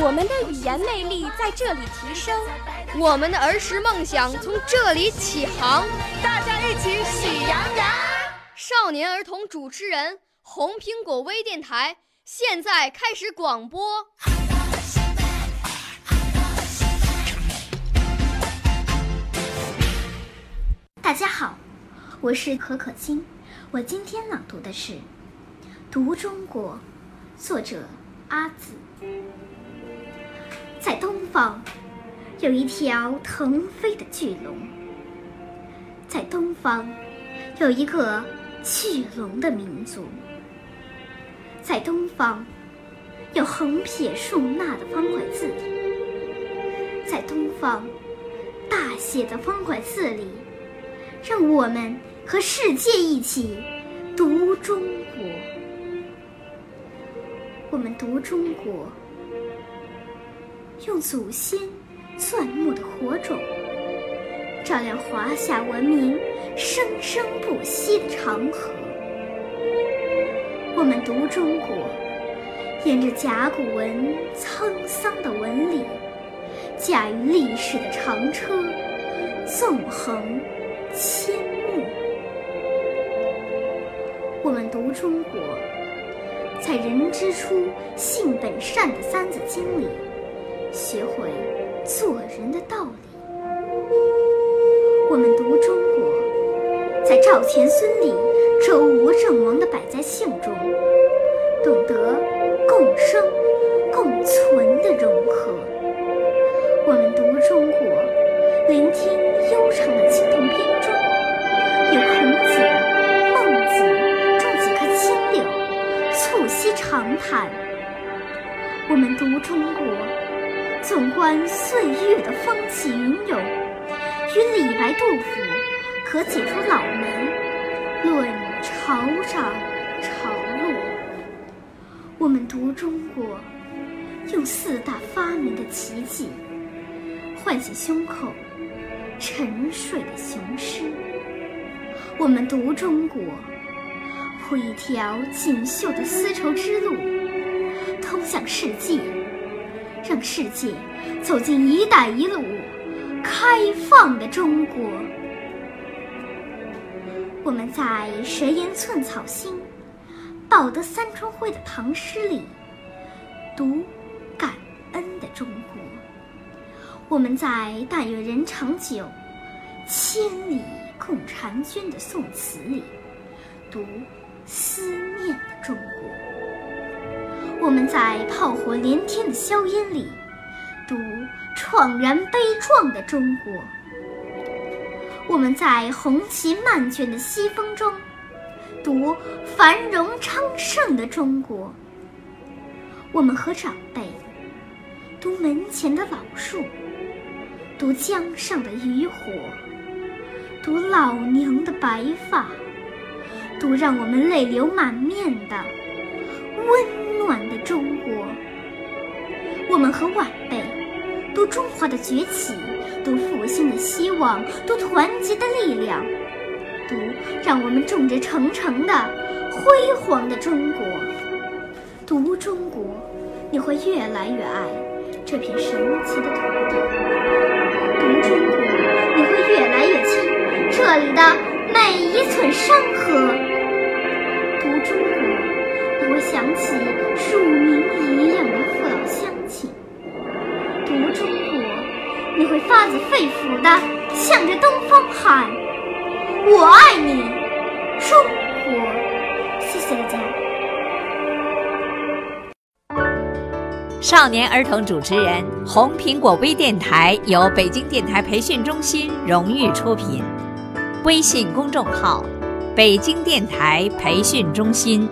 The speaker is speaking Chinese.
我们的语言魅力在这里提升，我们的儿时梦想从这里起航。大家一起喜羊羊。少年儿童主持人，红苹果微电台。现在开始广播。大家好，我是可可金。我今天朗读的是《读中国》，作者阿紫。在东方，有一条腾飞的巨龙。在东方，有一个巨龙的民族。在东方，有横撇竖捺的方块字。在东方，大写的方块字里，让我们和世界一起读中国。我们读中国，用祖先钻木的火种，照亮华夏文明生生不息的长河。我们读中国，沿着甲骨文沧桑的纹理，驾驭历史的长车，纵横阡陌。我们读中国，在“人之初，性本善”的《三字经》里，学会做人的道理。我们读中国，在赵钱孙李。周吴郑王的百家姓中，懂得共生共存的融合。我们读中国，聆听悠长的青铜编钟，有孔子、孟子种几棵青柳，促膝长谈。我们读中国，纵观岁月的风起云涌，与李白、杜甫可解出老门论。潮涨潮落，我们读中国，用四大发明的奇迹，唤醒胸口沉睡的雄狮。我们读中国，铺一条锦绣的丝绸之路，通向世界，让世界走进“一带一路”开放的中国。我们在“谁言寸草心，报得三春晖”的唐诗里读感恩的中国；我们在“但愿人长久，千里共婵娟”的宋词里读思念的中国；我们在“炮火连天”的硝烟里读怆然悲壮的中国。我们在红旗漫卷的西风中，读繁荣昌盛的中国。我们和长辈读门前的老树，读江上的渔火，读老娘的白发，读让我们泪流满面的温暖的中国。我们和晚辈读中华的崛起。读复兴的希望，读团结的力量，读让我们众志成城的辉煌的中国。读中国，你会越来越爱这片神奇的土地。读中国，你会越来越亲这里的每一寸山河。读中国，我想起数民一样的父老乡亲。读中国。你会发自肺腑的向着东方喊：“我爱你，中国！”谢谢大家。少年儿童主持人，红苹果微电台由北京电台培训中心荣誉出品，微信公众号：北京电台培训中心。